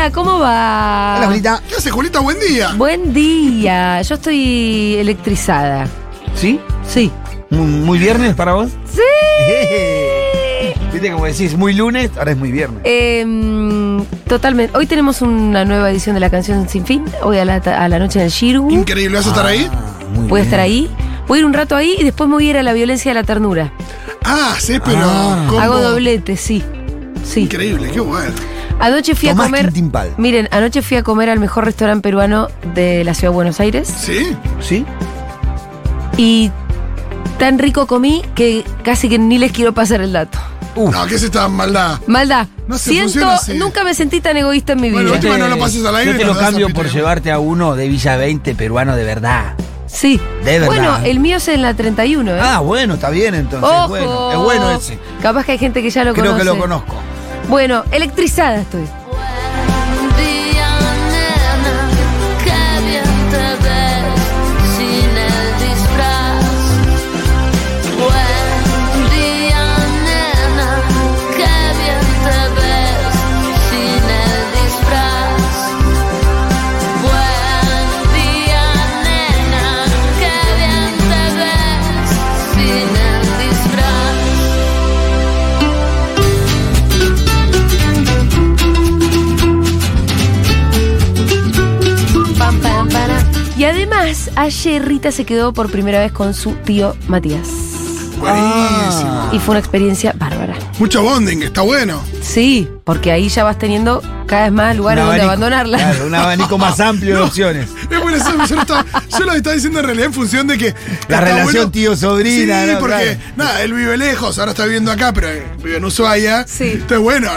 Hola, ¿cómo va? Hola, Julita. ¿Qué hace, Julita? Buen día. Buen día. Yo estoy electrizada. ¿Sí? Sí. ¿Muy, muy viernes para vos? Sí. Viste como decís, muy lunes, ahora es muy viernes. Em, totalmente. Hoy tenemos una nueva edición de la canción Sin Fin. Hoy a la, a la noche en el Shiru. Increíble. ¿Vas a estar ahí? Ah, muy Voy a estar ahí. Voy a ir un rato ahí y después me voy a ir a la violencia de la ternura. Ah, sí, pero. Ah. ¿cómo? Hago doblete, sí. Sí. Increíble, qué bueno. Anoche fui Tomás a comer. Quintín Pal. Miren, anoche fui a comer al mejor restaurante peruano de la ciudad de Buenos Aires. ¿Sí? ¿Sí? Y tan rico comí que casi que ni les quiero pasar el dato. Uf. No, ¿qué es esta maldad? Maldad. No se Siento, funciona así. nunca me sentí tan egoísta en mi Bueno, vida. última no lo pases al aire Yo te y lo nos das cambio a por Peter. llevarte a uno de Villa 20 peruano de verdad. Sí. De verdad. Bueno, el mío es en la 31, ¿eh? Ah, bueno, está bien entonces. Ojo. Bueno, es bueno ese. Capaz que hay gente que ya lo Creo conoce. que lo conozco. Bueno, electrizada estoy. Ayer Rita se quedó por primera vez con su tío Matías. Buenísimo. Y fue una experiencia bárbara. Mucho bonding, está bueno. Sí, porque ahí ya vas teniendo cada vez más lugares Un donde abanico- abandonarla. Claro, un abanico más amplio de No. opciones. Es bueno, eso, yo, lo estaba, yo lo estaba diciendo en realidad en función de que. La está relación bueno- tío-sobrina, Sí, ¿no? porque, Claro. nada, él vive lejos, ahora está viviendo acá, pero eh, vive en Ushuaia. Sí. Entonces, bueno,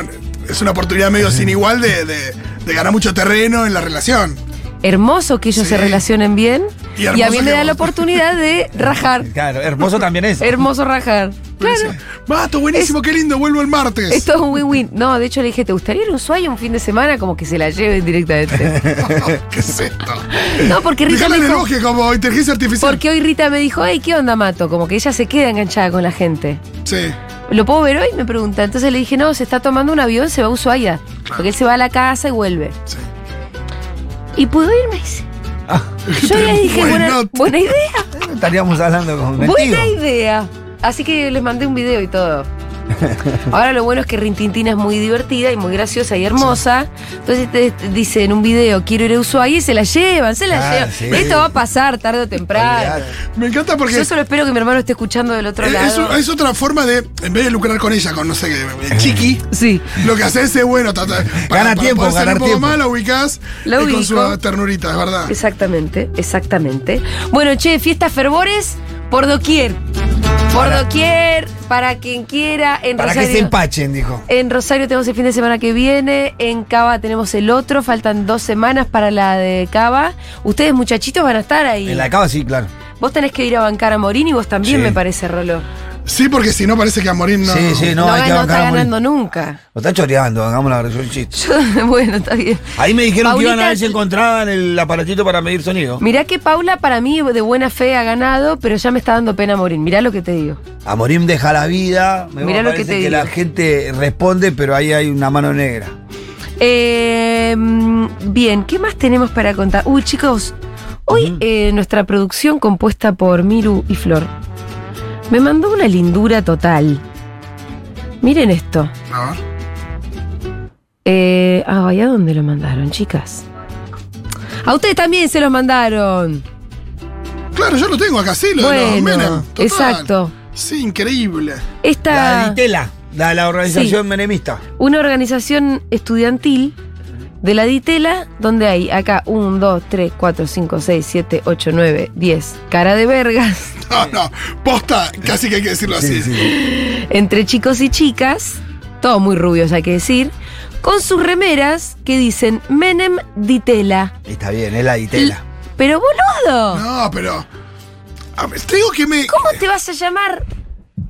es una oportunidad medio sin igual de, de- de ganar mucho terreno en la relación. Hermoso que ellos Sí. se relacionen bien. Y Y, a mí me da vos. la oportunidad de rajar. Claro, hermoso también es. Hermoso rajar. Claro. Mato, buenísimo, qué lindo, vuelvo el martes. Esto es un win-win. No, de hecho le dije, ¿te gustaría ir a un sueño un fin de semana? Como que se la lleven directamente. ¿Qué es esto? No, porque Rita me en el dijo, bosque como inteligencia artificial. porque hoy Rita me dijo, hey, ¿qué onda, Mato? Como que ella se queda enganchada con la gente. Sí. ¿Lo puedo ver hoy? Me pregunta. Entonces le dije, no, se está tomando un avión, se va a Ushuaia. Porque él se va a la casa y vuelve. Sí. ¿Y puedo irme? Dice. Ah, Yo le dije, buena, buena idea. estaríamos hablando con contigo. Buena idea. Así que les mandé un video y todo. Ahora lo bueno es que Rintintina es muy divertida y muy graciosa y hermosa. Entonces te, te dice en un video, quiero ir a Ushuaia y se la llevan, se la Ah, llevan. sí. Esto va a pasar tarde o temprano. Me encanta porque Yo solo espero que mi hermano esté escuchando del otro es, lado. es- otra forma de, en vez de lucrar con ella, con no sé qué, chiqui, Sí. lo que haces es bueno, para, Gana tiempo, poder ser ganar un poco tiempo. más, la ubicás La con ubico. su ternurita, es verdad. Exactamente, exactamente. Bueno, che, fiestas fervores por doquier. Por Para- doquier, para quien quiera. En Para que se empachen, dijo. En Rosario tenemos el fin de semana que viene, en Cava tenemos el otro, faltan dos semanas para la de Cava. Ustedes muchachitos van a estar ahí. En la cava sí, claro. Vos tenés que ir a bancar a Morín y vos también Sí. me parece, Rolo. Sí, porque si no parece que a morir no. Sí, sí, no, No, hay que no está morir. ganando nunca. Lo está choreando, hagamos la versión chiste. Yo- bueno, está bien. Ahí me dijeron que iban a ver si encontraban el aparatito para medir sonido. Mirá que Paula para mí de buena fe ha ganado, pero ya me está dando pena Morín. Mirá lo que te digo. A Morim deja la vida. Me Mirá lo que te que digo. la gente responde, pero ahí hay una mano negra. Eh, mm, bien, ¿qué más tenemos para contar? Uy, chicos, hoy eh, nuestra producción compuesta por Miru y Flor me mandó una lindura total. Miren esto. A ver. Eh, ah, ¿y a dónde lo mandaron, chicas? A ustedes también se los mandaron. Claro, yo lo tengo acá, sí, lo de los Bueno, Menem. total. exacto. Sí, increíble. La Esta, Ditela, la, la organización Sí. menemista. una organización estudiantil de la Ditela, donde hay acá 1, 2, 3, 4, 5, 6, 7, 8, 9, 10 cara de vergas No, no, posta, casi que hay que decirlo así. Sí, sí. entre chicos y chicas, todos muy rubios hay que decir, con sus remeras que dicen Menem Ditela. Está bien, es la Ditela. Pero boludo, No, pero. a ver, te digo que me. ¿cómo te vas a llamar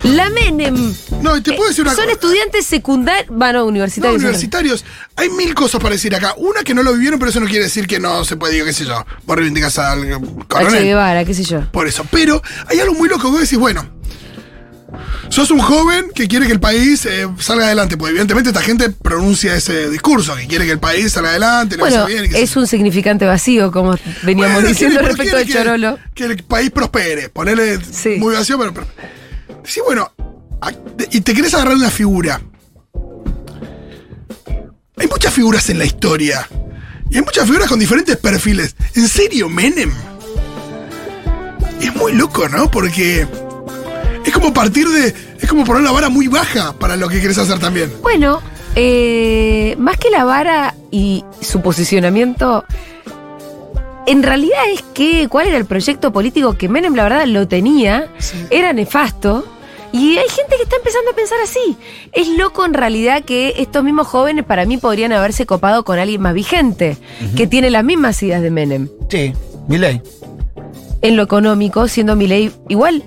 la Menem? No, y te puedo decir una Son cosa. estudiantes secundarios, bueno, No, universitarios. universitarios. Hay mil cosas para decir acá. Una que no lo vivieron, pero eso no quiere decir que no se puede, digo, qué sé yo. Vos reivindicas al H. coronel. Guevara, qué sé yo. Por eso. Pero hay algo muy loco que vos decís, bueno. sos un joven que quiere que el país eh, salga adelante, porque evidentemente esta gente pronuncia ese discurso, que quiere que el país salga adelante, Bueno, bien. que es se- un significante vacío, como veníamos Bueno, diciendo quiere- respecto que- Chorolo. Que el país prospere, ponerle Sí. muy vacío, pero... pero sí, bueno, a- y te querés agarrar una figura. Hay muchas figuras en la historia. Y hay muchas figuras con diferentes perfiles. ¿En serio, Menem? Es muy loco, ¿no? Porque es como partir de. Es como poner la vara muy baja para lo que querés hacer también. Bueno, eh, más que la vara y su posicionamiento, en realidad es que cuál era el proyecto político que Menem, la verdad, lo tenía, era nefasto. Y hay gente que está empezando a pensar así. Es loco en realidad que estos mismos jóvenes para mí podrían haberse copado con alguien más vigente, que tiene las mismas ideas de Menem. Sí, mi ley. En lo económico, siendo Milei igual.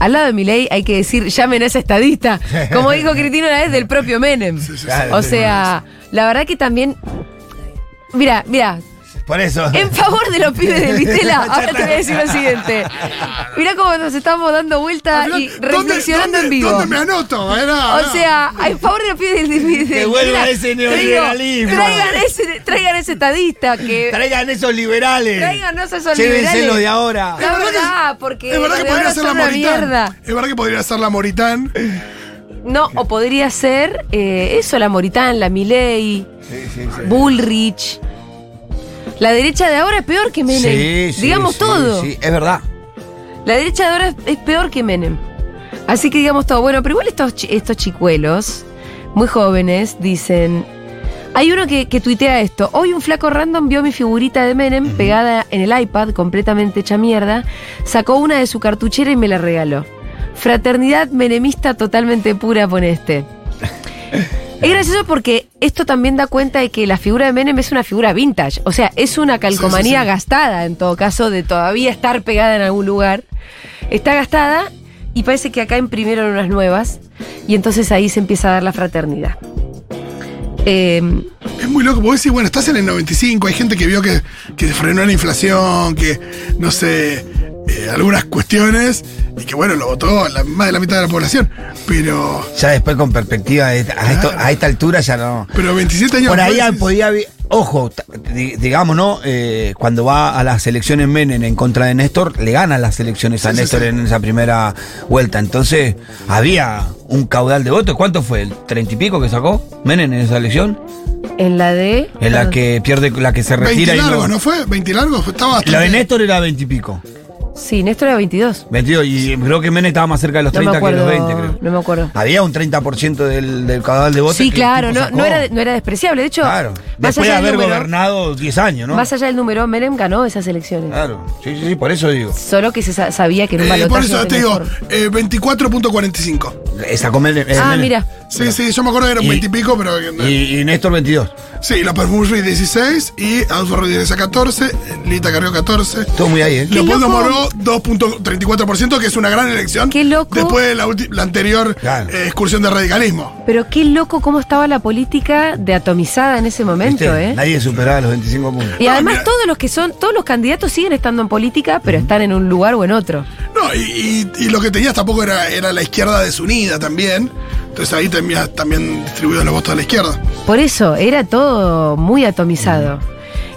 Al lado de Milei hay que decir, llamen a ese estadista. Como dijo Cristina una vez del propio Menem. O sí, sea, la verdad que también. Mira, mira, Por eso. en favor de los pibes de Vitela, ahora te voy a decir lo siguiente. Mira cómo nos estamos dando vuelta y ¿Dónde- reflexionando dónde- en vivo. ¿Dónde me anoto? Era- O sea, en favor de los pibes de, de Que vuelva Vitela, ese neoliberalismo. Traigan ese, traigan ese estadista que. Traigan esos liberales. Tráiganos a esos liberales. lo de ahora. La verdad, porque. es verdad los que de podría ahora ser son la una Moritán. mierda. Es verdad que podría ser la Moritán. No, o podría ser eh, eso, la Moritán, la Milei, Sí, sí, sí. Bullrich. La derecha de ahora es peor que Menem. Sí, sí, digamos sí, todo. Sí, es verdad. La derecha de ahora es, es peor que Menem. Así que digamos todo. Bueno, pero igual estos, estos chicuelos, muy jóvenes, dicen. Hay uno que, que tuitea esto. Hoy un flaco random vio mi figurita de Menem pegada en el iPad, completamente hecha mierda. Sacó una de su cartuchera y me la regaló. Fraternidad menemista totalmente pura, pone este. Es gracioso porque esto también da cuenta de que la figura de Menem es una figura vintage. O sea, es una calcomanía sí. gastada, en todo caso, de todavía estar pegada en algún lugar. Está gastada y parece que acá imprimieron unas nuevas. Y entonces ahí se empieza a dar la fraternidad. Eh, Es muy loco, porque decís, bueno, estás en el 95, hay gente que vio que, que frenó la inflación, que, no sé, eh, algunas cuestiones, y que bueno, lo votó la- más de la mitad de la población. Pero, Ya después con perspectiva, de- a, esto- a esta altura ya no. pero 27 años Por ahí después, podía haber- Ojo, digamos, ¿no? Eh, cuando va a las elecciones Menem en contra de Néstor, le ganan las elecciones a Sí, Néstor sí. en esa primera vuelta. Entonces, había un caudal de votos. ¿Cuánto fue? ¿El treinta y pico que sacó Menem en esa elección? en la de. En la que pierde, la que se 20 retira y largos, no. ¿no fue? 20 largos, estaba. La de Néstor era veintipico. Sí, Néstor era 22. 22, y creo que Menem estaba más cerca de los No me 30 que de acuerdo. los 20, creo. No me acuerdo. Había un 30% del, del caudal de votos. Sí, claro, no, sacó. no, era, no era despreciable. De hecho, Claro. más Después de allá, del haber número, gobernado 10 años, ¿no? más allá del número, Menem ganó esas elecciones. Claro. Sí, sí, sí, por eso digo. Solo que se sa- sabía que en un Eh, por eso te digo, forma. eh, 24.45. Esa con Menem- eh, Ah, Menem. mira. Sí, sí, yo me acuerdo que eran Y- 20 y pico, pero. Y, y Néstor 22. Sí, la Perfumri 16 y Adolfo Rodríguez a 14, Lita Carrió 14. Todo muy ahí, ¿eh? Leopoldo. Moró 2.34%, que es una gran elección. Qué loco. Después de la, anterior Claro. eh, excursión de radicalismo. Pero qué loco cómo estaba la política de atomizada en ese momento, ¿Viste? ¿eh? Nadie superaba los 25 puntos. Y No, además mira. todos los que son, todos los candidatos siguen estando en política, pero están en un lugar o en otro. No, y, y- y lo que tenías tampoco era, era la izquierda desunida también. Entonces ahí también distribuidos los votos de la izquierda. Por eso, era todo muy atomizado.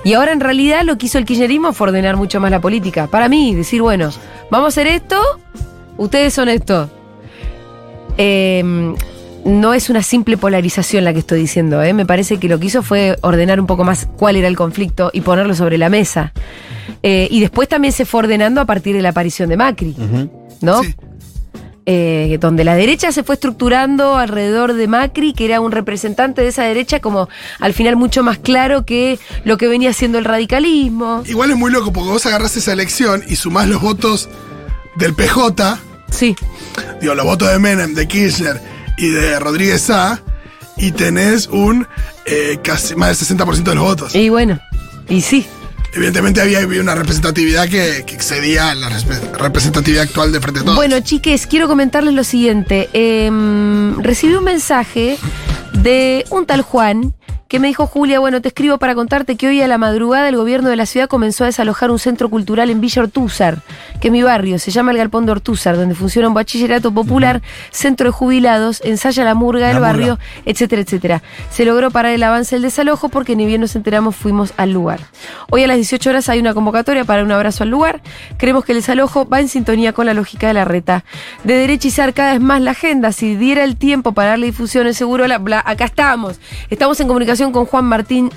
Y ahora en realidad lo que hizo el kirchnerismo fue ordenar mucho más la política. Para mí, decir, bueno, vamos a hacer esto, ustedes son esto. Eh, no es una simple polarización la que estoy diciendo, ¿eh? me parece que lo que hizo fue ordenar un poco más cuál era el conflicto y ponerlo sobre la mesa. Eh, y después también se fue ordenando a partir de la aparición de Macri, ¿no? Sí. Eh, donde la derecha se fue estructurando alrededor de Macri, que era un representante de esa derecha como al final mucho más claro que lo que venía siendo el radicalismo. Igual es muy loco porque vos agarrás esa elección y sumás los votos del PJ, Sí, digo, los votos de Menem, de Kirchner y de Rodríguez A, y tenés un eh, casi más del 60% de los votos. y bueno, y sí. Evidentemente había, una representatividad que, que excedía la representatividad actual de Frente a Todos. Bueno, chiques, quiero comentarles lo siguiente. Em, recibí un mensaje de un tal Juan que me dijo Julia, bueno, te escribo para contarte que hoy a la madrugada el gobierno de la ciudad comenzó a desalojar un centro cultural en Villa Ortúzar, que es mi barrio, se llama el Galpón de Ortúzar, donde funciona un bachillerato popular, centro de jubilados, ensaya la murga del La barrio, murga. etcétera, etcétera. Se logró parar el avance del desalojo porque ni bien nos enteramos fuimos al lugar. Hoy a las 18 horas hay una convocatoria para un abrazo al lugar. Creemos que el desalojo va en sintonía con la lógica de la reta. De derechizar cada vez más la agenda, si diera el tiempo para darle difusión, seguro, la, bla, acá estamos. Estamos en comunicación con Juan Martín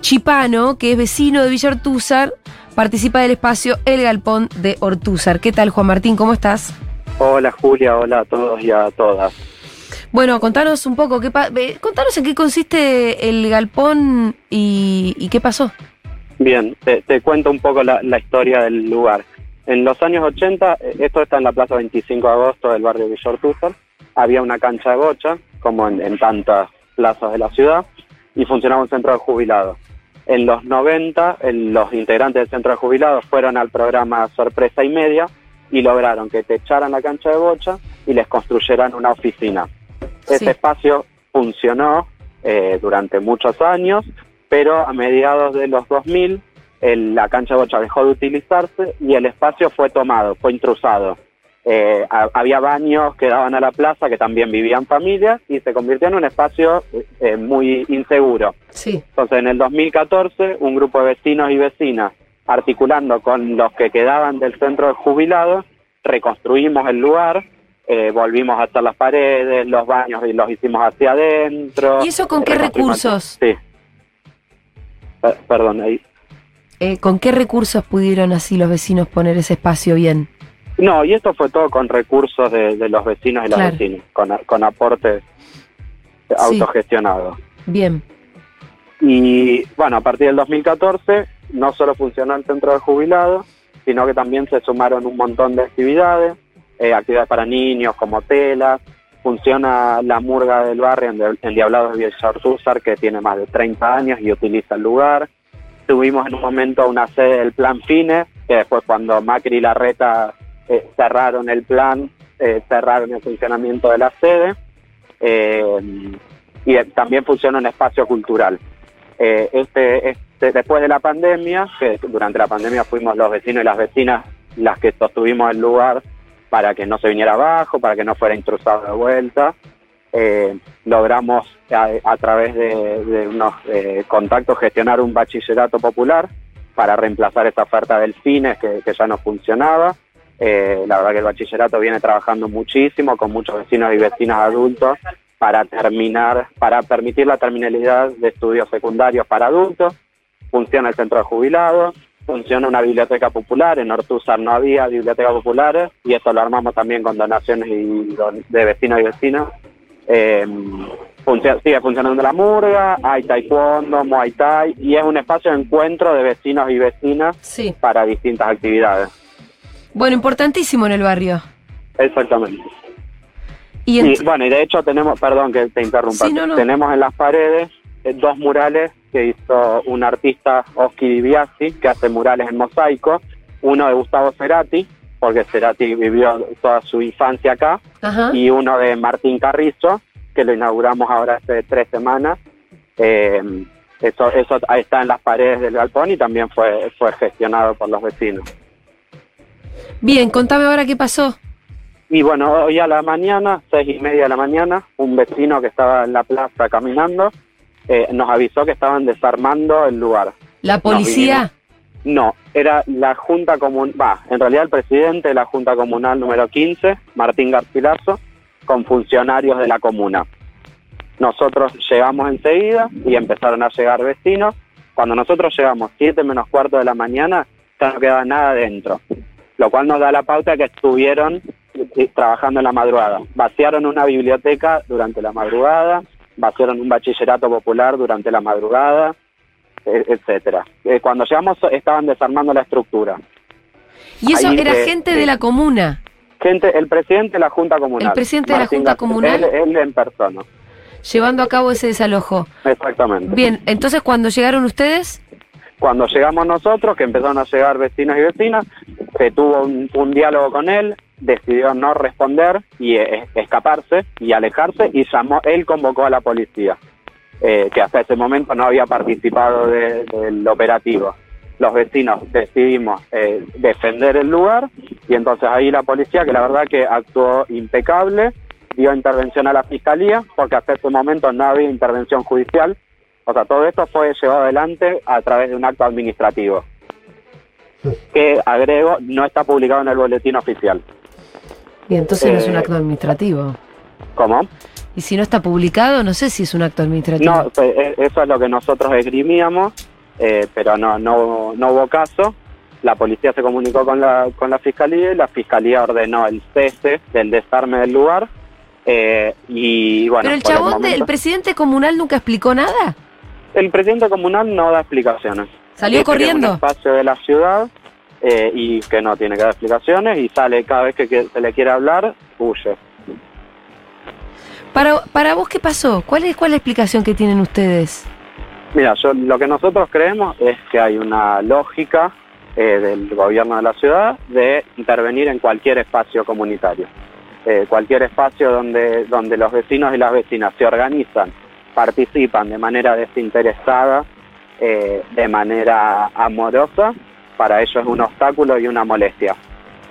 Chipano, que es vecino de Villa Ortúzar, participa del espacio El Galpón de Ortúzar. ¿Qué tal, Juan Martín? ¿Cómo estás? Hola Julia, hola a todos y a todas. Bueno, contanos un poco, qué pa- eh, contanos en qué consiste el galpón y, y qué pasó. Bien, te, te cuento un poco la, la historia del lugar. En los años 80, eh, esto está en la Plaza 25 de Agosto del barrio Villa Ortúzar, había una cancha de bocha, como en, en tantas plazas de la ciudad, y funcionaba un centro de jubilados. En los 90, el- los integrantes del centro de jubilados fueron al programa Sorpresa y Media y lograron que te echaran la cancha de bocha y les construyeran una oficina. Sí. Este espacio funcionó eh, durante muchos años, pero a mediados de los 2000 el- la cancha de bocha dejó de utilizarse y el espacio fue tomado, fue intrusado. Eh, ha- había baños que daban a la plaza que también vivían familias y se convirtió en un espacio eh, muy inseguro. Sí. Entonces, en el 2014, un grupo de vecinos y vecinas, articulando con los que quedaban del centro de jubilados, reconstruimos el lugar, eh, volvimos a hacer las paredes, los baños y los hicimos hacia adentro. ¿Y eso con qué Reconstruimos- recursos? Sí. Per- perdón, ahí. Eh, ¿Con qué recursos pudieron así los vecinos poner ese espacio bien? No, y esto fue todo con recursos de, de los vecinos y las Claro. vecinas, con, con aportes autogestionados. Bien. Y bueno, a partir del 2014 no solo funcionó el centro de jubilados, sino que también se sumaron un montón de actividades, eh, actividades para niños como telas, funciona la murga del barrio en, en Diablados de Villa Ortúzar, que tiene más de 30 años y utiliza el lugar. Tuvimos en un momento una sede del Plan Fines, que después cuando Macri y Larreta eh, cerraron el plan, eh, cerraron el funcionamiento de la sede. Eh, y también funciona un espacio cultural. Eh, este, este, después de la pandemia, que durante la pandemia fuimos los vecinos y las vecinas las que sostuvimos el lugar para que no se viniera abajo, para que no fuera intrusado de vuelta, logramos a, través de, unos contactos gestionar un bachillerato popular para reemplazar esta oferta del cine que, que ya no funcionaba. Eh, la verdad que el bachillerato viene trabajando muchísimo con muchos vecinos y vecinas adultos para terminar, para permitir la terminalidad de estudios secundarios para adultos. Funciona el centro de jubilados, funciona una biblioteca popular, en Ortúzar no había biblioteca populares y esto lo armamos también con donaciones y don- de vecinos y vecinas. Eh, sigue funcionando la murga, hay taekwondo, muay thai y es un espacio de encuentro de vecinos y vecinas Sí. para distintas actividades. Bueno, importantísimo en el barrio. Exactamente. Y, en- Y bueno, y de hecho tenemos, perdón que te interrumpa, Sí, no, no. tenemos en las paredes eh, dos murales que hizo un artista, Oski Di Biasi, que hace murales en mosaico, uno de Gustavo Cerati, porque Cerati vivió toda su infancia acá, Ajá. y uno de Martín Carrizo, que lo inauguramos ahora hace tres semanas. Eh, eso, eso está en las paredes del galpón y también fue, fue gestionado por los vecinos. Bien, contame ahora qué pasó. Y bueno, hoy a la mañana, seis y media de la mañana, un vecino que estaba en la plaza caminando eh, nos avisó que estaban desarmando el lugar. La policía. No, era la Junta Comunal, va, en realidad el presidente de la Junta Comunal número 15, Martín Garcilaso, con funcionarios de la comuna. Nosotros llegamos enseguida y empezaron a llegar vecinos. Cuando nosotros llegamos 7 menos cuarto de la mañana, ya no quedaba nada dentro, lo cual nos da la pauta que estuvieron eh, trabajando en la madrugada. Vaciaron una biblioteca durante la madrugada, vaciaron un bachillerato popular durante la madrugada, e- etcétera. Eh, cuando llegamos estaban desarmando la estructura. y eso ahí, era eh, gente de la comuna. Gente, el presidente de la Junta Comunal. El presidente de la Junta García, Comunal. Él, él en persona, llevando a cabo ese desalojo. exactamente. Bien, entonces cuando llegaron ustedes, Cuando llegamos nosotros, que empezaron a llegar vecinos y vecinas, se tuvo un, diálogo con él, decidió no responder y eh, escaparse y alejarse y llamó, él convocó a la policía. eh, que hasta ese momento no había participado de- del operativo. Los vecinos decidimos eh, defender el lugar y entonces ahí la policía, que la verdad que actuó impecable, dio intervención a la fiscalía, porque hasta ese momento no había intervención judicial. O sea, todo esto fue llevado adelante a través de un acto administrativo, que, agrego, no está publicado en el boletín oficial. Y entonces no es un Eh, acto administrativo. ¿Cómo? Y si no está publicado, no sé si es un acto administrativo. No, pues, eh, eso es lo que nosotros esgrimíamos, eh, pero no, no, no hubo caso. La policía se comunicó con la, con la fiscalía y la fiscalía ordenó el cese del desarme del lugar. eh, y bueno, Pero el chabón, de- momento- el presidente comunal nunca explicó nada. el presidente comunal no da explicaciones. ¿Salió que corriendo? un espacio de la ciudad eh, y que no tiene que dar explicaciones y sale cada vez que, que se le quiere hablar, huye. Para, para vos, ¿qué pasó? ¿Cuál es, ¿Cuál es la explicación que tienen ustedes? Mira, yo, lo que nosotros creemos es que hay una lógica eh, del gobierno de la ciudad de intervenir en cualquier espacio comunitario. Eh, cualquier espacio donde, donde los vecinos y las vecinas se organizan, participan de manera desinteresada, eh, de manera amorosa, para ellos es un obstáculo y una molestia.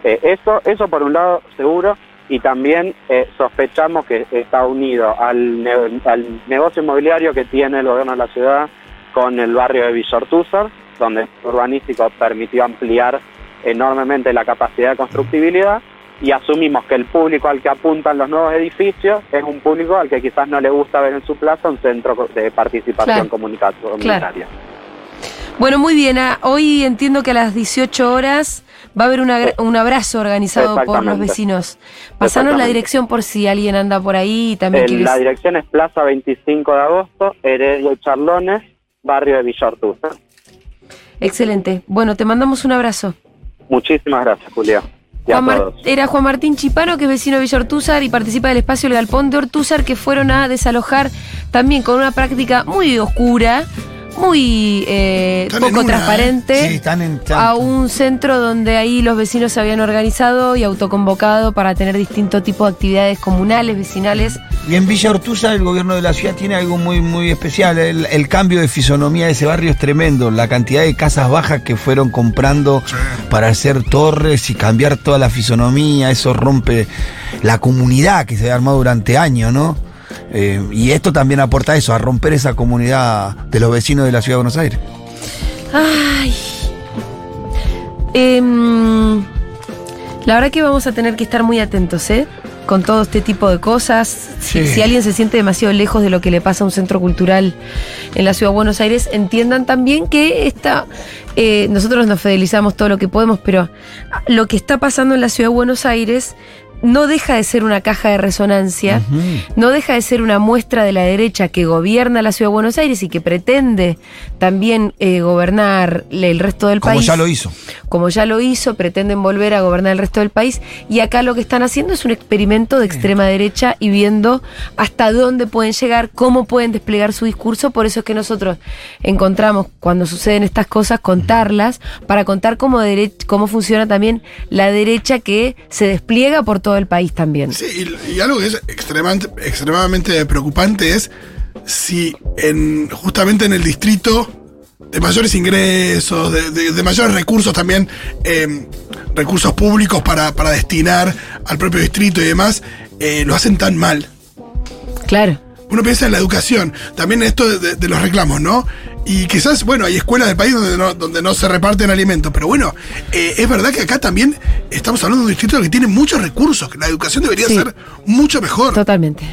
Eh, eso, eso por un lado seguro, y también eh, sospechamos que está unido al, ne- al negocio inmobiliario que tiene el gobierno de la ciudad con el barrio de Villortúzar, donde el urbanístico permitió ampliar enormemente la capacidad de constructibilidad y asumimos que el público al que apuntan los nuevos edificios es un público al que quizás no le gusta ver en su plaza un centro de participación Claro. comunitaria. Bueno, muy bien. ah, Hoy entiendo que a las 18 horas va a haber una un abrazo organizado por los vecinos. Pasanos la dirección por si alguien anda por ahí y también quieres... la dirección es Plaza 25 de Agosto, Heredia y Charlones, barrio de Villortúzar. Excelente. Bueno, te mandamos un abrazo. Muchísimas gracias, Julia. Juan Mar- era Juan Martín Chipano, que es vecino de Villa Ortúzar y participa del espacio El Galpón de Ortúzar, que fueron a desalojar también con una práctica muy oscura, muy eh, poco una, ¿eh? transparente. Sí, están en. a un centro donde ahí los vecinos se habían organizado y autoconvocado para tener distintos tipos de actividades comunales, vecinales. Y en Villa Ortuza el gobierno de la ciudad tiene algo muy muy especial. El, el cambio de fisonomía de ese barrio es tremendo. La cantidad de casas bajas que fueron comprando Sí. para hacer torres y cambiar toda la fisonomía, eso rompe la comunidad que se ha armado durante años, ¿no? Eh, y esto también aporta eso, a romper esa comunidad de los vecinos de la ciudad de Buenos Aires. Ay. Em, la verdad que vamos a tener que estar muy atentos, ¿eh? Con todo este tipo de cosas. Si, alguien se siente demasiado lejos de lo que le pasa a un centro cultural en la ciudad de Buenos Aires, entiendan también que esta, eh, nosotros nos fidelizamos todo lo que podemos, pero lo que está pasando en la ciudad de Buenos Aires no deja de ser una caja de resonancia, no deja de ser una muestra de la derecha que gobierna la ciudad de Buenos Aires y que pretende también eh, gobernar el resto del Como país. ya lo hizo. Como ya lo hizo, pretenden volver a gobernar el resto del país. Y acá lo que están haciendo es un experimento de extrema derecha y viendo hasta dónde pueden llegar, cómo pueden desplegar su discurso. Por eso es que nosotros encontramos, cuando suceden estas cosas, contarlas, para contar cómo, cómo funciona también la derecha que se despliega por todo el país también. Sí, y, y algo que es extremadamente, extremadamente preocupante es si en, justamente en el distrito de mayores ingresos, de, de- de mayores recursos también, eh, recursos públicos para, para destinar al propio distrito y demás, eh, lo hacen tan mal. Claro. Uno piensa en la educación, también esto de, de- de los reclamos, ¿no? Y quizás, bueno, hay escuelas del país donde no, donde no se reparten alimentos, pero bueno, eh, es verdad que acá también estamos hablando de un distrito que tiene muchos recursos, que la educación debería Sí. ser mucho mejor. Totalmente.